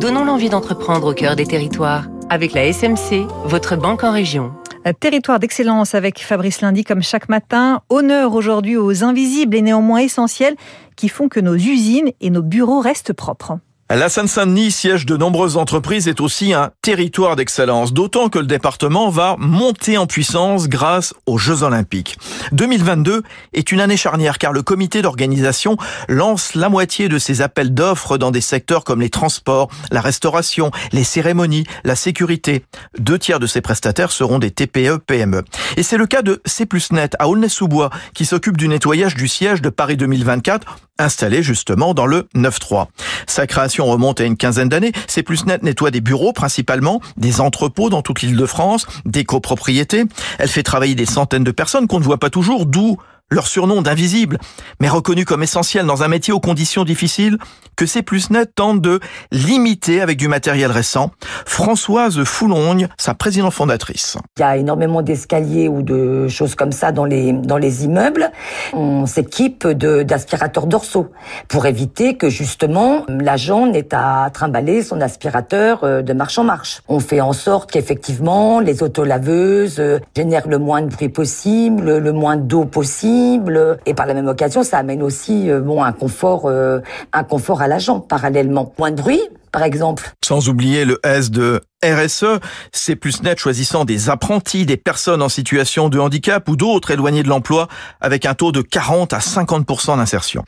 Donnons l'envie d'entreprendre au cœur des territoires avec la SMC, votre banque en région. Territoire d'excellence avec Fabrice Lundi comme chaque matin. Honneur aujourd'hui aux invisibles et néanmoins essentiels qui font que nos usines et nos bureaux restent propres. La Seine-Saint-Denis, siège de nombreuses entreprises, est aussi un territoire d'excellence, d'autant que le département va monter en puissance grâce aux Jeux Olympiques. 2022 est une année charnière car le comité d'organisation lance la moitié de ses appels d'offres dans des secteurs comme les transports, la restauration, les cérémonies, la sécurité. Deux tiers de ces prestataires seront des TPE-PME. Et c'est le cas de C Net à Aulnay-sous-Bois qui s'occupe du nettoyage du siège de Paris 2024 installé justement dans le 9-3. Sa création remonte à une quinzaine d'années. C'est plus net nettoie des bureaux principalement, des entrepôts dans toute l'île de France, des copropriétés. Elle fait travailler des centaines de personnes qu'on ne voit pas toujours, d'où leur surnom d'invisible, mais reconnu comme essentiel dans un métier aux conditions difficiles, que c'est plus net tente de limiter avec du matériel récent. Françoise Foulongne, sa présidente fondatrice. Il y a énormément d'escaliers ou de choses comme ça dans les, dans les immeubles. On s'équipe d'aspirateurs dorsaux pour éviter que justement l'agent n'ait à trimballer son aspirateur euh, de marche en marche. On fait en sorte qu'effectivement les autolaveuses euh, génèrent le moins de bruit possible, le moins d'eau possible et par la même occasion, ça amène aussi euh, bon un confort, euh, un confort à l'agent parallèlement. Moins de bruit, par exemple. Sans oublier le S de RSE, c'est plus net choisissant des apprentis, des personnes en situation de handicap ou d'autres éloignés de l'emploi avec un taux de 40 à 50% d'insertion.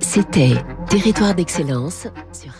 C'était Territoire d'excellence sur